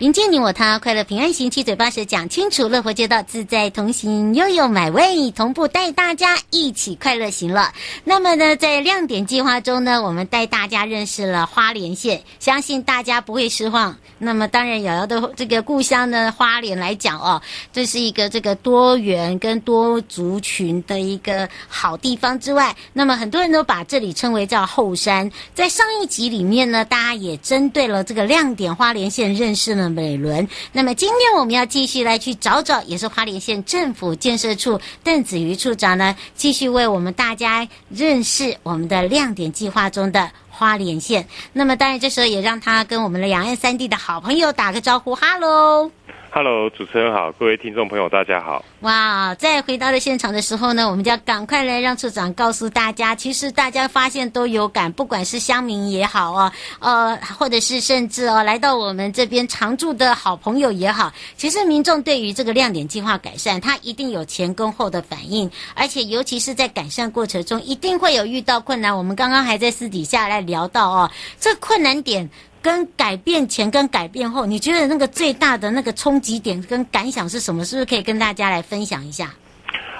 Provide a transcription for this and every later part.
迎接你我他，快乐平安行，七嘴八舌讲清楚，乐活街道自在同行，悠悠美味同步带大家一起快乐行了。那么呢，在亮点计划中呢，我们带大家认识了花莲县，相信大家不会失望。那么当然，瑶瑶的这个故乡呢，花莲来讲哦，这是一个这个多元跟多族群的一个好地方之外，那么很多人都把这里称为叫后山。在上一集里面呢，大家也针对了这个亮点花莲县认识呢。美伦，那么今天我们要继续来去找找，也是花莲县政府建设处邓子瑜处长呢，继续为我们大家认识我们的亮点计划中的花莲县。那么当然，这时候也让他跟我们的两岸三地的好朋友打个招呼，哈喽。Hello，主持人好，各位听众朋友，大家好。哇，在回到了现场的时候呢，我们就要赶快来让处长告诉大家，其实大家发现都有感，不管是乡民也好哦，呃，或者是甚至哦，来到我们这边常住的好朋友也好，其实民众对于这个亮点计划改善，他一定有前跟后的反应，而且尤其是在改善过程中，一定会有遇到困难。我们刚刚还在私底下来聊到哦，这困难点。跟改变前跟改变后，你觉得那个最大的那个冲击点跟感想是什么？是不是可以跟大家来分享一下？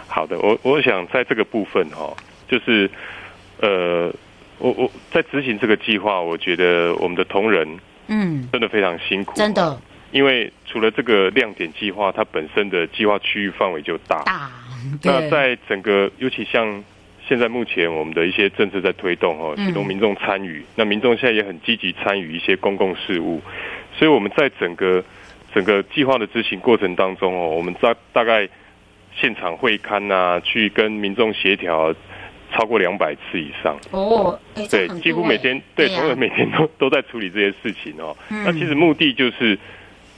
好的，我我想在这个部分哈，就是呃，我我在执行这个计划，我觉得我们的同仁嗯，真的非常辛苦，真的，因为除了这个亮点计划，它本身的计划区域范围就大，大，那在整个尤其像。现在目前我们的一些政策在推动哦，启动民众参与。那民众现在也很积极参与一些公共事务，所以我们在整个整个计划的执行过程当中哦，我们在大概现场会刊呐，去跟民众协调超过两百次以上哦。对，几乎每天对，同仁每天都都在处理这些事情哦。那其实目的就是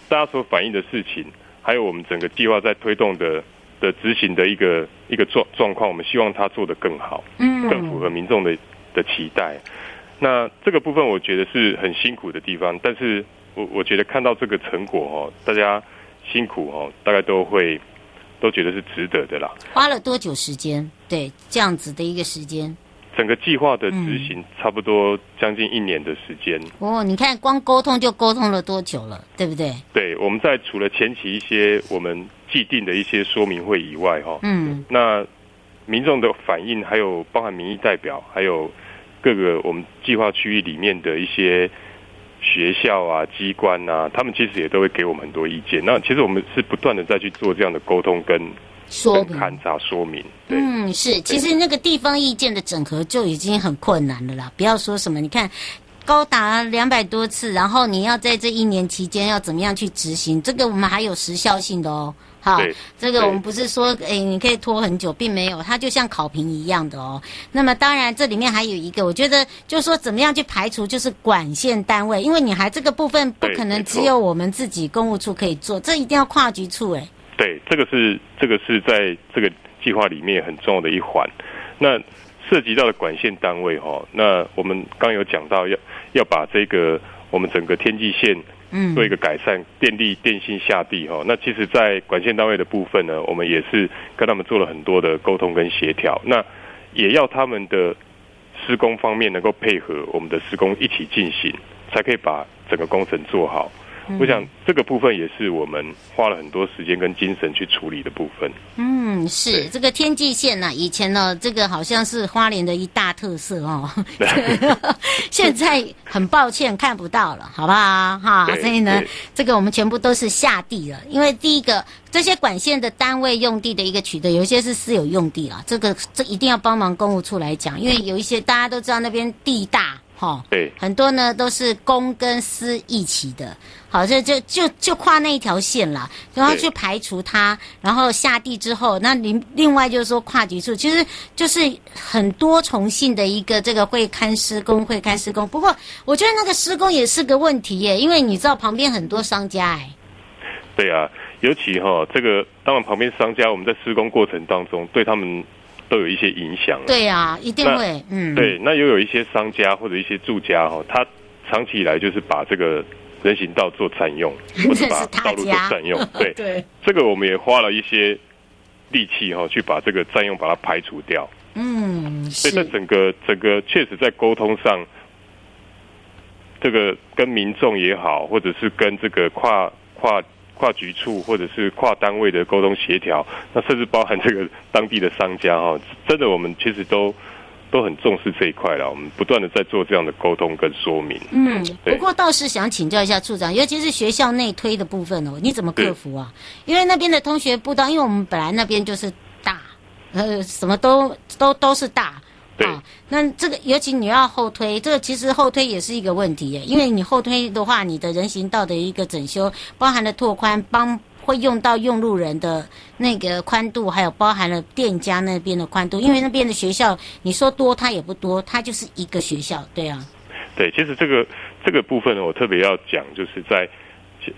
大家所反映的事情，还有我们整个计划在推动的。的执行的一个一个状状况，我们希望他做得更好，嗯，更符合民众的的期待。那这个部分我觉得是很辛苦的地方，但是我我觉得看到这个成果哦，大家辛苦哦，大概都会都觉得是值得的啦。花了多久时间？对，这样子的一个时间。整个计划的执行差不多将近一年的时间。哦，你看光沟通就沟通了多久了，对不对？对，我们在除了前期一些我们。既定的一些说明会以外，哈，嗯，那民众的反应，还有包含民意代表，还有各个我们计划区域里面的一些学校啊、机关啊，他们其实也都会给我们很多意见。那其实我们是不断的在去做这样的沟通跟说明、勘察、说明。嗯，是，其实那个地方意见的整合就已经很困难了啦。不要说什么，你看。高达两百多次，然后你要在这一年期间要怎么样去执行？这个我们还有时效性的哦。好，这个我们不是说诶你可以拖很久，并没有，它就像考评一样的哦。那么当然这里面还有一个，我觉得就是说怎么样去排除，就是管线单位，因为你还这个部分不可能只有我们自己公务处可以做，这一定要跨局处诶。对，这个是这个是在这个计划里面很重要的一环。那涉及到的管线单位哈，那我们刚有讲到要。要把这个我们整个天际线嗯做一个改善，电力电信下地哈。那其实，在管线单位的部分呢，我们也是跟他们做了很多的沟通跟协调。那也要他们的施工方面能够配合我们的施工一起进行，才可以把整个工程做好。我想这个部分也是我们花了很多时间跟精神去处理的部分。嗯，是这个天际线呢、啊，以前呢，这个好像是花莲的一大特色哦。现在很抱歉看不到了，好不好？哈，所以呢，这个我们全部都是下地了。因为第一个，这些管线的单位用地的一个取得，有一些是私有用地啊，这个这一定要帮忙公务处来讲，因为有一些大家都知道那边地大。哈，对，很多呢都是公跟私一起的，好，就就就就跨那一条线啦，然后去排除它，然后下地之后，那另另外就是说跨局处，其实就是很多重性的一个这个会勘施工，会勘施工。不过我觉得那个施工也是个问题耶，因为你知道旁边很多商家哎。对啊，尤其哈这个，当然旁边商家我们在施工过程当中对他们。都有一些影响。对呀、啊，一定会。嗯，对，那又有一些商家或者一些住家哈，他长期以来就是把这个人行道做占用，或者把道路做占用。对对，这个我们也花了一些力气哈，去把这个占用把它排除掉。嗯所以在整个整个确实在沟通上，这个跟民众也好，或者是跟这个跨跨跨局处或者是跨单位的沟通协调，那甚至包含这个当地的商家哈，真的我们其实都。都很重视这一块了，我们不断的在做这样的沟通跟说明。嗯，不过倒是想请教一下处长，尤其是学校内推的部分哦，你怎么克服啊？因为那边的同学步道，因为我们本来那边就是大，呃，什么都都都是大。对。啊，那这个尤其你要后推，这个其实后推也是一个问题耶，因为你后推的话，你的人行道的一个整修，包含了拓宽帮。会用到用路人的那个宽度，还有包含了店家那边的宽度，因为那边的学校，你说多它也不多，它就是一个学校，对啊。对，其实这个这个部分呢，我特别要讲，就是在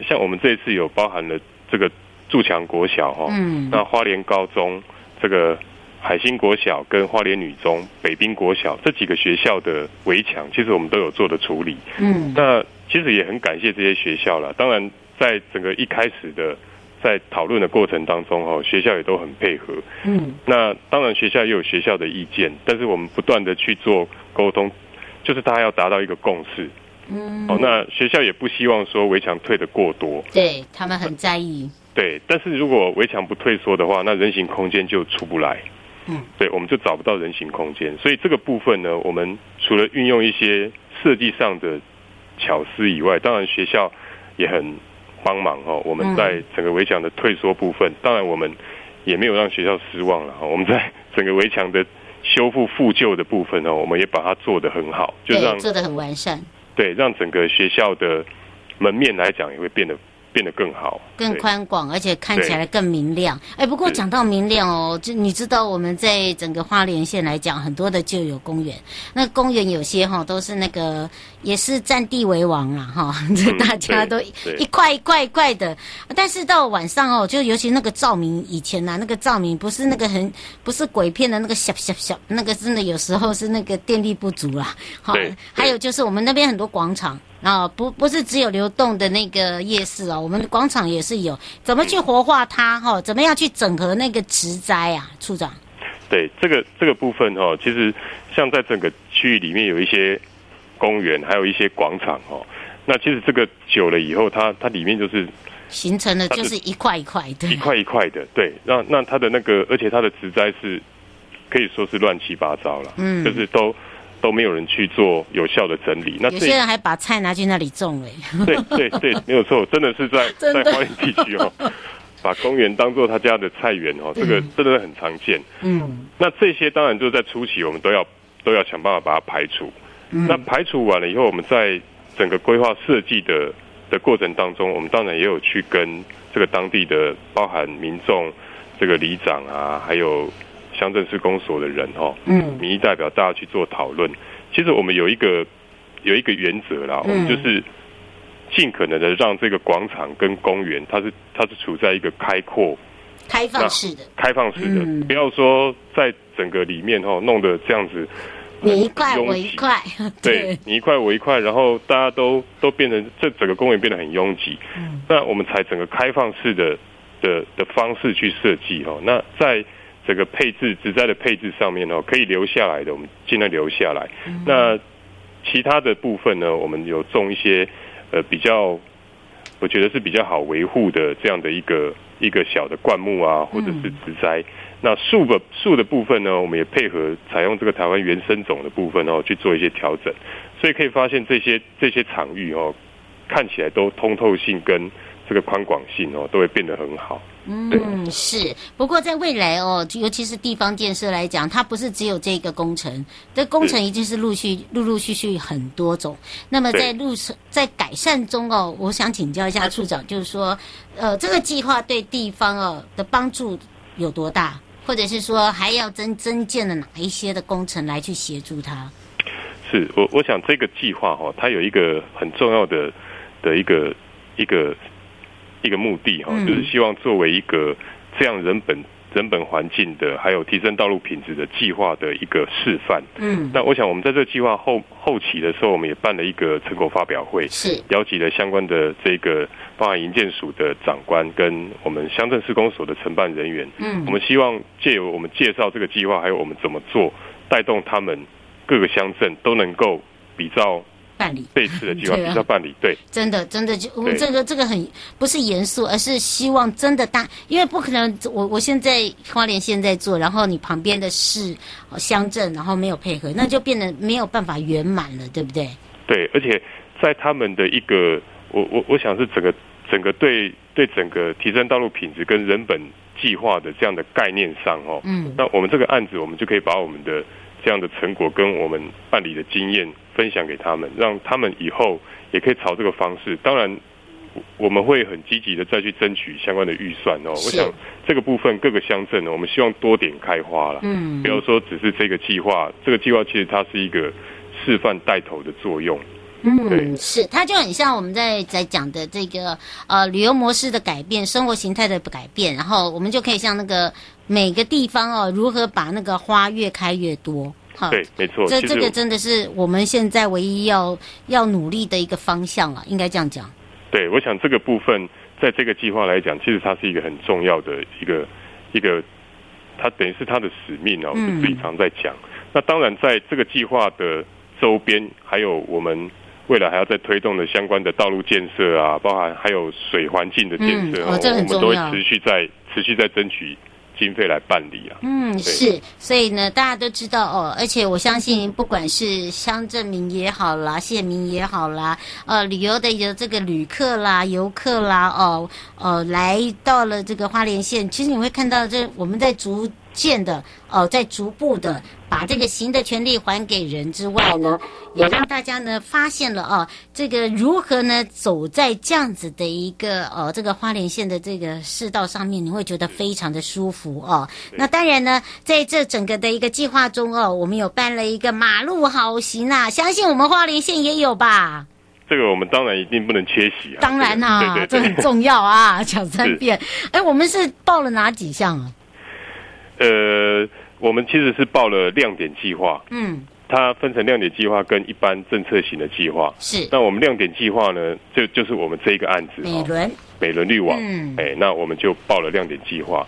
像我们这一次有包含了这个筑强国小哈，嗯，那花莲高中这个海星国小跟花莲女中、北滨国小这几个学校的围墙，其实我们都有做的处理，嗯，那其实也很感谢这些学校了。当然，在整个一开始的。在讨论的过程当中，哈，学校也都很配合。嗯，那当然学校也有学校的意见，但是我们不断的去做沟通，就是大家要达到一个共识。嗯，哦，那学校也不希望说围墙退的过多，对他们很在意。对，但是如果围墙不退缩的话，那人行空间就出不来。嗯，对，我们就找不到人行空间，所以这个部分呢，我们除了运用一些设计上的巧思以外，当然学校也很。帮忙哦，我们在整个围墙的退缩部分，当然我们也没有让学校失望了哈。我们在整个围墙的修复复旧的部分呢，我们也把它做得很好，就让做得很完善。对，让整个学校的门面来讲也会变得。变得更好，更宽广，而且看起来更明亮。哎，不过讲到明亮哦，就你知道我们在整个花莲县来讲，很多的就有公园，那公园有些哈都是那个也是占地为王啦哈，这大家都一块一块一块的。但是到晚上哦，就尤其那个照明，以前呐、啊、那个照明不是那个很不是鬼片的那个小小小，那个真的有时候是那个电力不足啦。好，还有就是我们那边很多广场。啊，不不是只有流动的那个夜市哦，我们的广场也是有，怎么去活化它？哈，怎么样去整合那个植栽啊？处长，对这个这个部分哈，其实像在整个区域里面有一些公园，还有一些广场哦。那其实这个久了以后，它它里面就是形成了就是一块一块的，一块一块的。对，那那它的那个，而且它的植栽是可以说是乱七八糟了，嗯，就是都。都没有人去做有效的整理，那有些人还把菜拿去那里种了。对对对，没有错，真的是在 在花莲地区哦，把公园当做他家的菜园哦，这个真的很常见。嗯，那这些当然就是在初期，我们都要都要想办法把它排除。嗯、那排除完了以后，我们在整个规划设计的的过程当中，我们当然也有去跟这个当地的包含民众、这个里长啊，还有。乡镇市公所的人哈，嗯，民意代表大家去做讨论。其实我们有一个有一个原则啦，我们就是尽可能的让这个广场跟公园，它是它是处在一个开阔、开放式的、开放式的，不要说在整个里面哈弄得这样子，你一块我一块，对，你一块我一块，然后大家都都变成这整个公园变得很拥挤。嗯那我们才整个开放式的的的方式去设计哈。那在这个配置植栽的配置上面哦，可以留下来的，我们尽量留下来。嗯、那其他的部分呢，我们有种一些呃比较，我觉得是比较好维护的这样的一个一个小的灌木啊，或者是植栽。嗯、那树的树的部分呢，我们也配合采用这个台湾原生种的部分哦，去做一些调整。所以可以发现这些这些场域哦，看起来都通透性跟这个宽广性哦，都会变得很好。嗯，是。不过在未来哦，尤其是地方建设来讲，它不是只有这个工程，这工程已经是陆续、陆陆续续很多种。那么在路程在改善中哦，我想请教一下处长，就是说，呃，这个计划对地方哦的帮助有多大，或者是说还要增增建了哪一些的工程来去协助它？是我我想这个计划哈，它有一个很重要的的一个一个。一个目的哈，就是希望作为一个这样人本人本环境的，还有提升道路品质的计划的一个示范。嗯，那我想我们在这个计划后后期的时候，我们也办了一个成果发表会，是邀集了相关的这个包含营建署的长官跟我们乡镇施工所的承办人员。嗯，我们希望借由我们介绍这个计划，还有我们怎么做带动他们各个乡镇都能够比照。办理这次的计划比较办理，对，真的真的就我们这个这个很不是严肃，而是希望真的大，因为不可能我我现在花莲现在做，然后你旁边的市乡镇然后没有配合，那就变得没有办法圆满了，对不对？对，而且在他们的一个我我我想是整个整个对对整个提升道路品质跟人本计划的这样的概念上哦，嗯，那我们这个案子我们就可以把我们的。这样的成果跟我们办理的经验分享给他们，让他们以后也可以朝这个方式。当然，我们会很积极的再去争取相关的预算哦。我想这个部分各个乡镇呢，我们希望多点开花了。嗯，不要说只是这个计划，这个计划其实它是一个示范带头的作用。嗯，是，它就很像我们在在讲的这个呃旅游模式的改变、生活形态的改变，然后我们就可以像那个每个地方哦，如何把那个花越开越多。好，对，没错，这这个真的是我们现在唯一要要努力的一个方向了，应该这样讲。对，我想这个部分在这个计划来讲，其实它是一个很重要的一个一个，它等于是它的使命哦，是自己常在讲。嗯、那当然，在这个计划的周边，还有我们。未来还要再推动的相关的道路建设啊，包含还有水环境的建设，嗯哦、我们都会持续在持续在争取经费来办理啊。嗯，是，所以呢，大家都知道哦，而且我相信，不管是乡镇民也好啦，县民也好啦，呃，旅游的有这个旅客啦、游客啦，哦，呃，来到了这个花莲县，其实你会看到这我们在逐渐的哦，在逐步的把这个行的权利还给人之外呢，也让大家呢发现了啊，这个如何呢走在这样子的一个呃这个花莲县的这个市道上面，你会觉得非常的舒服哦。那当然呢，在这整个的一个计划中哦，我们有办了一个马路好行啊，相信我们花莲县也有吧？这个我们当然一定不能缺席啊。当然啦、啊，对对对，这很重要啊，讲三遍。哎，我们是报了哪几项啊？呃，我们其实是报了亮点计划，嗯，它分成亮点计划跟一般政策型的计划。是，那我们亮点计划呢，就就是我们这一个案子，美轮美仑绿网，嗯，哎，那我们就报了亮点计划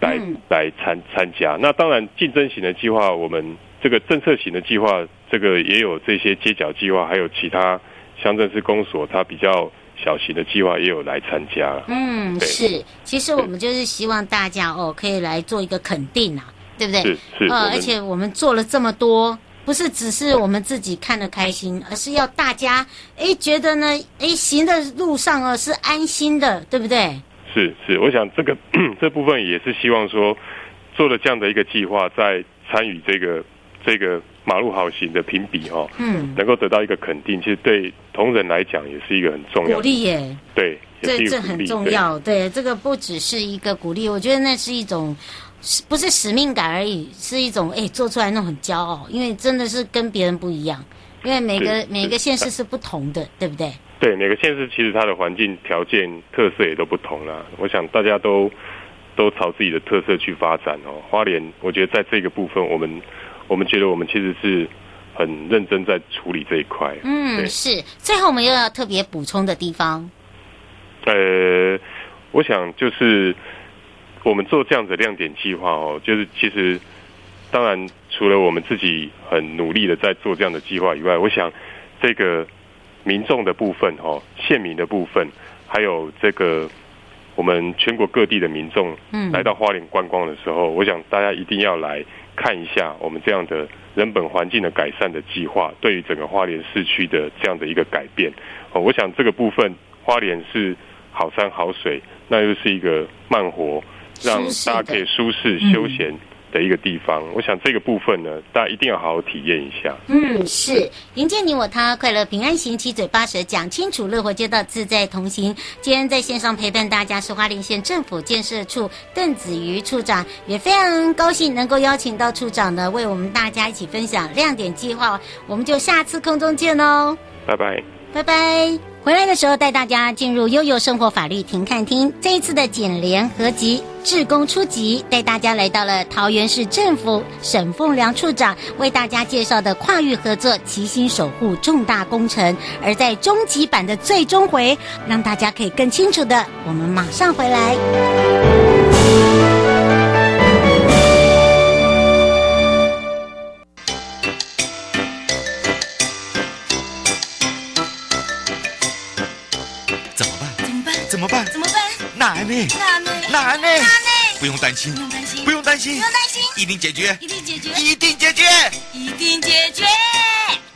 来、嗯、来参参加。那当然，竞争型的计划，我们这个政策型的计划，这个也有这些街角计划，还有其他乡镇市公所，它比较。小型的计划也有来参加了。嗯，是，其实我们就是希望大家哦，可以来做一个肯定啊，对不对？是是。呃，而且我们做了这么多，不是只是我们自己看得开心，而是要大家哎觉得呢，哎行的路上哦是安心的，对不对？是是，我想这个 这部分也是希望说，做了这样的一个计划，在参与这个这个。马路好行的评比哦，嗯，能够得到一个肯定，其实对同仁来讲也是一个很重要的鼓励耶。对，这这很重要。对，对，这个不只是一个鼓励，我觉得那是一种，不是使命感而已，是一种哎做出来那种很骄傲，因为真的是跟别人不一样，因为每个每个县市是不同的，对不对？对，每个县市其实它的环境条件特色也都不同啦。我想大家都都朝自己的特色去发展哦。花莲，我觉得在这个部分我们。我们觉得我们其实是很认真在处理这一块。嗯，是。最后我们又要特别补充的地方。呃，我想就是我们做这样子的亮点计划哦，就是其实当然除了我们自己很努力的在做这样的计划以外，我想这个民众的部分哦，县民的部分，还有这个我们全国各地的民众，嗯，来到花莲观光的时候，我想大家一定要来。看一下我们这样的人本环境的改善的计划，对于整个花莲市区的这样的一个改变，哦，我想这个部分花莲是好山好水，那又是一个慢活，让大家可以舒适休闲。的一个地方，我想这个部分呢，大家一定要好好体验一下。嗯，是迎接你我他，快乐平安行，七嘴八舌讲清楚，乐活街道自在同行。今天在线上陪伴大家是花莲县政府建设处邓子瑜处长，也非常高兴能够邀请到处长呢，为我们大家一起分享亮点计划。我们就下次空中见哦，拜拜，拜拜。回来的时候带大家进入悠悠生活法律庭看厅，这一次的简联合集志工初级带大家来到了桃园市政府，沈凤良处长为大家介绍的跨域合作，齐心守护重大工程。而在终极版的最终回，让大家可以更清楚的，我们马上回来。怎么办？怎么办？怎么办？怎么办？哪里？难呢，不用担心，不用担心，不用担心，不用担心，一定解决，一定解决，一定解决，一定解决。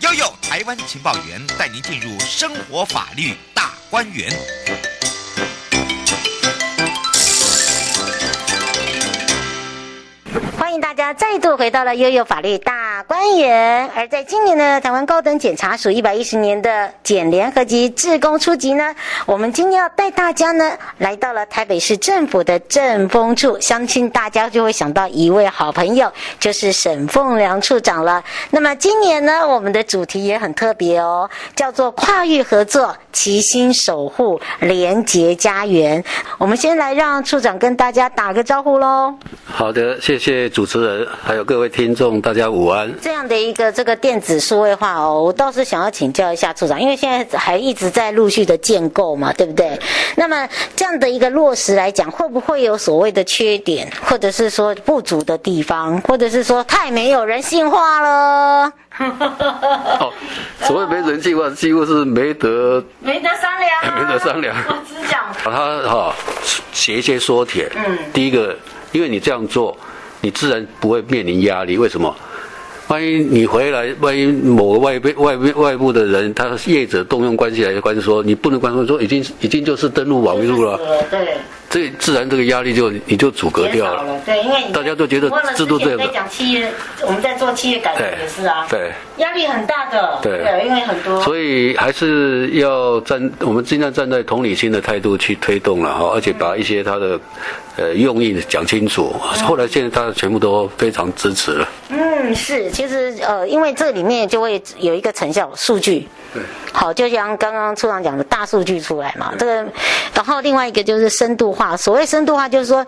悠悠台湾情报员带您进入生活法律大观园。欢迎大家再度回到了悠悠法律大官员。而在今年呢，台湾高等检察署一百一十年的检联合集志工初级呢，我们今天要带大家呢来到了台北市政府的政风处，相信大家就会想到一位好朋友，就是沈凤良处长了。那么今年呢，我们的主题也很特别哦，叫做跨域合作，齐心守护廉洁家园。我们先来让处长跟大家打个招呼喽。好的，谢谢主持人，还有各位听众，大家午安。这样的一个这个电子数位化哦，我倒是想要请教一下处长，因为现在还一直在陆续的建构嘛，对不对？那么这样的一个落实来讲，会不会有所谓的缺点，或者是说不足的地方，或者是说太没有人性化了？哦，所谓没人性化，几乎是没得没得商量、啊，没得商量。我只讲把它哈写一些缩帖。嗯，第一个。因为你这样做，你自然不会面临压力。为什么？万一你回来，万一某个外边、外边、外部的人，他业者动用关系来关说，你不能关说说已经已经就是登录网路了。对。这自然这个压力就你就阻隔掉了。了对，因为大家都觉得制度这个。在讲企业，我们在做企业改革也是啊。对。压力很大的。对。对，因为很多。所以还是要站，我们尽量站在同理心的态度去推动了哈，而且把一些他的呃用意讲清楚。后来现在大家全部都非常支持了。嗯，是，其实呃，因为这里面就会有一个成效数据。对。好，就像刚刚处长讲的大数据出来嘛，这个，然后另外一个就是深度化。所谓深度化，就是说，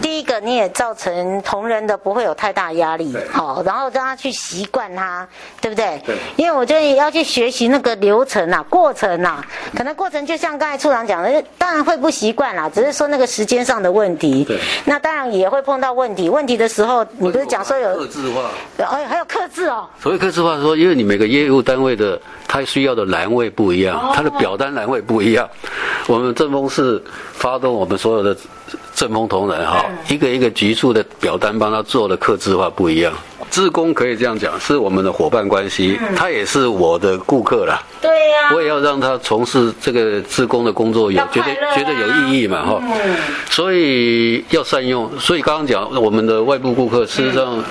第一个你也造成同仁的不会有太大压力，好，然后让他去习惯他，对不对？对。因为我觉得要去学习那个流程啊、过程啊，可能过程就像刚才处长讲的，当然会不习惯啦，只是说那个时间上的问题。对。那当然也会碰到问题，问题的时候，你不是讲说有克制化？哎，还有克制哦。所谓克制化，说因为你每个业务单位的。它需要的栏位不一样，它的表单栏位不一样。我们正风是发动我们所有的政风同仁哈，一个一个局处的表单帮他做的刻字化不一样。志工可以这样讲，是我们的伙伴关系，他也是我的顾客啦。对呀，我也要让他从事这个志工的工作有觉得觉得有意义嘛哈。所以要善用。所以刚刚讲我们的外部顾客，事实上。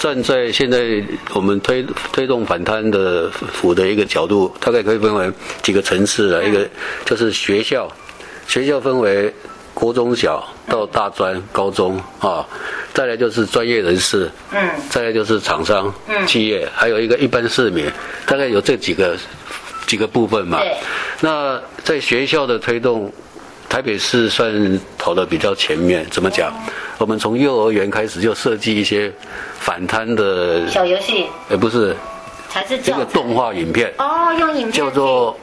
站在现在我们推推动反贪的府的一个角度，大概可以分为几个层次了。一个就是学校，学校分为国中小到大专、高中啊，再来就是专业人士，嗯，再来就是厂商、企业，还有一个一般市民，大概有这几个几个部分嘛。那在学校的推动。台北市算跑得比较前面，怎么讲？我们从幼儿园开始就设计一些反贪的小游戏，也不是，才是这个动画影片哦，用影片叫做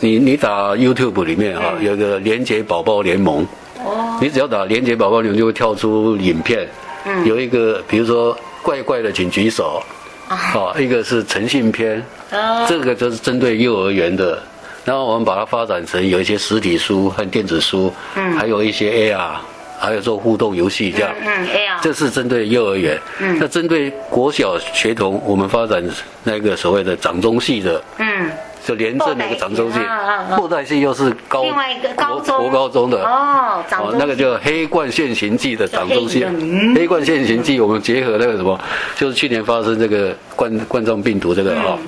你你打 YouTube 里面啊，有个廉洁宝宝联盟哦，你只要打廉洁宝宝联盟就会跳出影片，嗯，有一个比如说怪怪的请举手啊，一个是诚信片，这个就是针对幼儿园的。然后我们把它发展成有一些实体书和电子书，嗯，还有一些 AR，还有做互动游戏这样，这是针对幼儿园，嗯，那针对国小学童，我们发展那个所谓的掌中戏的，嗯，就廉政那个掌中戏，后代性又是高另外一个高中。国高中的。哦，哦，那个叫黑冠现行记的长周期，黑冠现行记，我们结合那个什么，就是去年发生这个冠冠状病毒这个哈，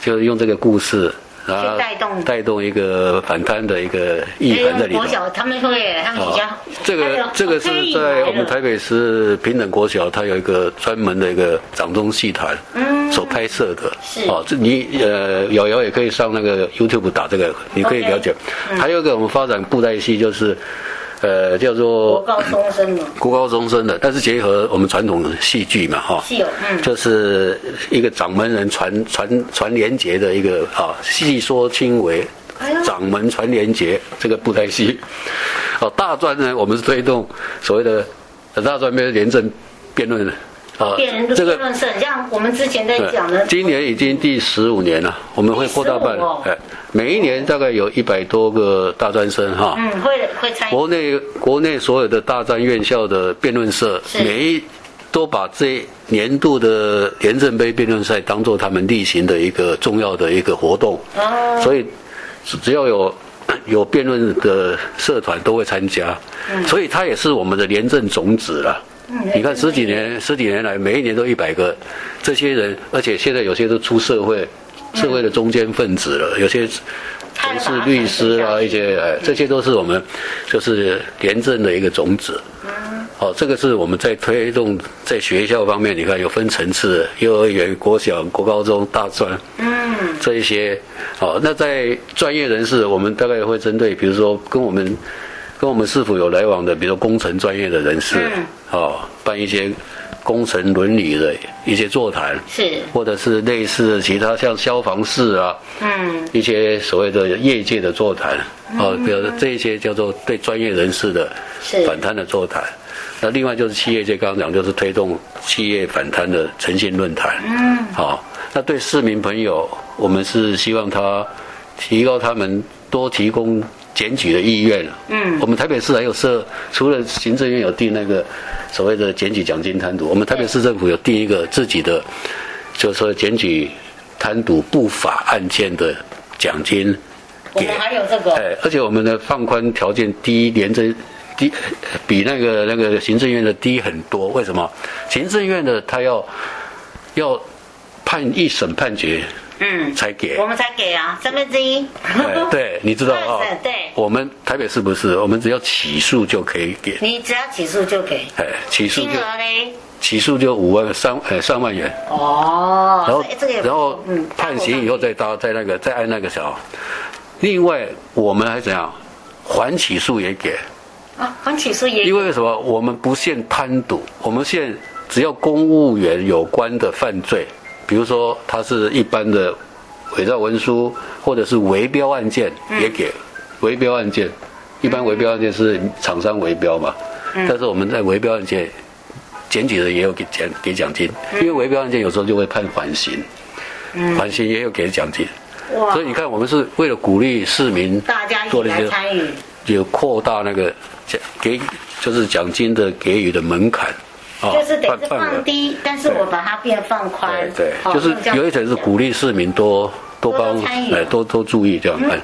就是用这个故事。然后带动带动一个反贪的一个意涵在里头。国小他们会，他们比较。这个这个是在我们台北市平等国小，它有一个专门的一个掌中戏团，嗯，所拍摄的。是。哦，这你呃，瑶瑶也可以上那个 YouTube 打这个，你可以了解。还有一个我们发展布袋戏就是。呃，叫做国高中生的，国高中生的，但是结合我们传统戏剧嘛，哈，戏有，嗯，就是一个掌门人传传传廉洁的一个啊，戏说轻为，掌门传廉洁这个布袋戏，哦，大专呢，我们是推动所谓的大专面廉政辩论啊，这个辩论社，像我们之前在讲的，今年已经第十五年了，我们会扩大办，哎，每一年大概有一百多个大专生哈，嗯，会会参与。国内国内所有的大专院校的辩论社，每一都把这年度的廉政杯辩论赛当做他们例行的一个重要的一个活动，哦，所以只要有有辩论的社团都会参加，所以它也是我们的廉政种子了。你看十几年十几年来，每一年都一百个这些人，而且现在有些都出社会，社会的中间分子了，有些从事律师啊，一些哎，这些都是我们就是廉政的一个种子。好，这个是我们在推动在学校方面，你看有分层次，幼儿园、国小、国高中、大专，嗯，这一些。好，那在专业人士，我们大概会针对，比如说跟我们。跟我们市府有来往的，比如说工程专业的人士，嗯、哦，办一些工程伦理的一些座谈，是，或者是类似的其他像消防室啊，嗯，一些所谓的业界的座谈，嗯、哦，比如说这一些叫做对专业人士的反贪的座谈。那另外就是企业界刚刚讲，就是推动企业反贪的诚信论坛，嗯，好、哦，那对市民朋友，我们是希望他提高他们多提供。检举的意愿，嗯，我们台北市还有设，除了行政院有定那个所谓的检举奖金贪渎，我们台北市政府有定一个自己的，就是说检举贪渎不法案件的奖金。我们还有这个，哎，而且我们的放宽条件低，廉政低，比那个那个行政院的低很多。为什么？行政院的他要要判一审判决。嗯，才给，我们才给啊，三分之一。对，你知道啊？对，我们台北是不是，我们只要起诉就可以给。你只要起诉就给。哎，起诉就。金额嘞？起诉就五万三，呃，上万元。哦。然后，然后判刑以后再搭，再那个，再按那个小。另外，我们还怎样？缓起诉也给。啊，缓起诉也。因为什么？我们不限贪渎，我们限只要公务员有关的犯罪。比如说，它是一般的伪造文书，或者是围标案件，也给围标案件。一般围标案件是厂商围标嘛，但是我们在围标案件，检举的也有给奖给奖金，因为围标案件有时候就会判缓刑，缓刑也有给奖金。所以你看，我们是为了鼓励市民做那些参与，有扩大那个奖给就是奖金的给予的门槛。就是得是放低，但是我把它变放宽。对，就是有一点是鼓励市民多多帮，哎，多多注意这样。哎，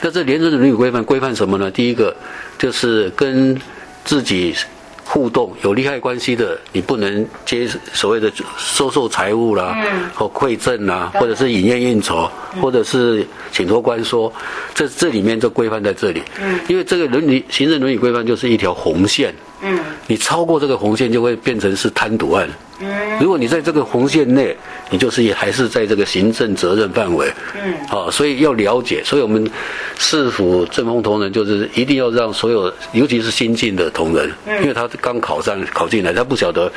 但是廉政伦理规范规范什么呢？第一个就是跟自己互动有利害关系的，你不能接所谓的收受财物啦，或馈赠啦，或者是饮宴应酬，或者是请托官说，这这里面就规范在这里。嗯，因为这个伦理行政伦理规范就是一条红线。嗯，你超过这个红线就会变成是贪渎案。嗯，如果你在这个红线内，你就是也还是在这个行政责任范围。嗯，好，所以要了解，所以我们市府政风同仁就是一定要让所有，尤其是新进的同仁，因为他刚考上考进来，他不晓得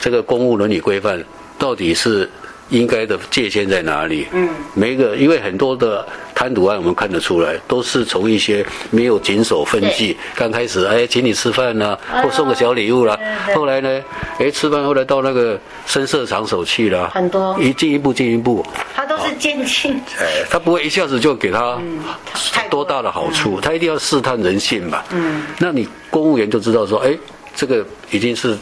这个公务伦理规范到底是。应该的界限在哪里？嗯，每一个，因为很多的贪渎案，我们看得出来，都是从一些没有谨守分际，刚开始哎，请你吃饭呐、啊，或送个小礼物啦，后来呢，哎，吃饭后来到那个深色场所去了，很多，一进一步进一步，他都是渐进，哎，他不会一下子就给他多。大的好处，他一定要试探人性嘛。嗯，那你公务员就知道说，哎，这个已经是。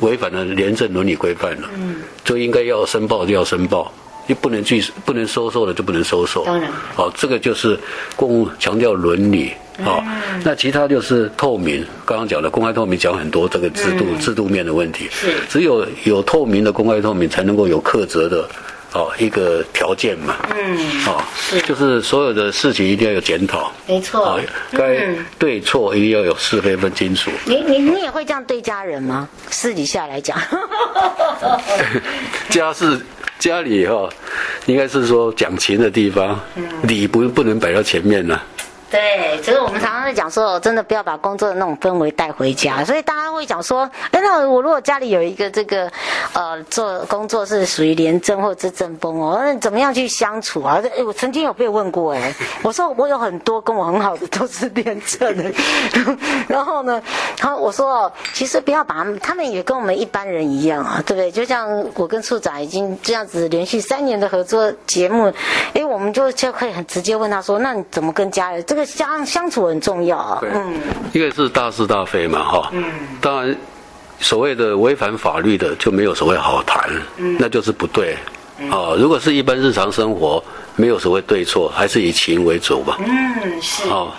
违反了廉政伦理规范了，嗯，就应该要申报就要申报，你不能拒不能收受的就不能收受，当然，好，这个就是公务强调伦理，好，那其他就是透明，刚刚讲的公开透明讲很多这个制度制度面的问题，是，只有有透明的公开透明才能够有克责的。哦，一个条件嘛，嗯，哦，是，就是所有的事情一定要有检讨，没错，哦，该对错一定要有是非分清楚。你你你也会这样对家人吗？私底下来讲，家是家里哈，应该是说讲情的地方，礼不不能摆到前面呢。对，所以我们常常在讲说，真的不要把工作的那种氛围带回家。所以大家会讲说，哎，那我如果家里有一个这个，呃，做工作是属于廉政或者是政风哦，那怎么样去相处啊？哎，我曾经有被问过，哎，我说我有很多跟我很好的都是廉政的，然后呢，然后我说哦，其实不要把他们，他们也跟我们一般人一样啊，对不对？就像我跟处长已经这样子连续三年的合作节目，哎，我们就就可以很直接问他说，那你怎么跟家人这个？相相处很重要。啊，嗯，一个是大是大非嘛，哈，嗯，当然，所谓的违反法律的就没有所谓好谈，嗯，那就是不对，哦，如果是一般日常生活，没有所谓对错，还是以情为主吧，嗯，是，哦。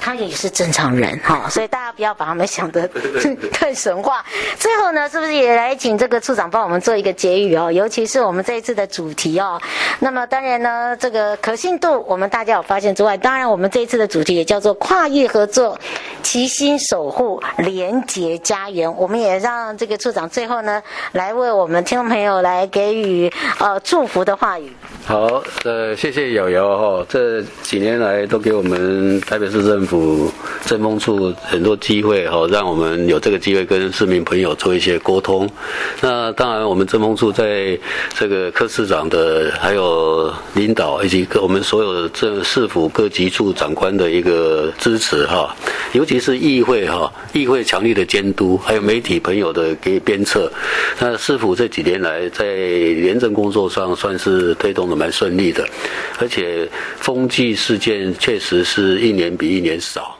他也是正常人哈，所以大家不要把他们想得 太神话。最后呢，是不是也来请这个处长帮我们做一个结语哦？尤其是我们这一次的主题哦。那么当然呢，这个可信度我们大家有发现之外，当然我们这一次的主题也叫做跨域合作，齐心守护廉洁家园。我们也让这个处长最后呢，来为我们听众朋友来给予呃祝福的话语。好，呃，谢谢瑶瑶哈，这几年来都给我们台北市政府政风处很多机会哈，让我们有这个机会跟市民朋友做一些沟通。那当然，我们政风处在这个柯市长的还有领导以及各我们所有的这市府各级处长官的一个支持哈，尤其是议会哈，议会强力的监督，还有媒体朋友的给鞭策。那市府这几年来在廉政工作上算是推动。蛮顺利的，而且风季事件确实是一年比一年少。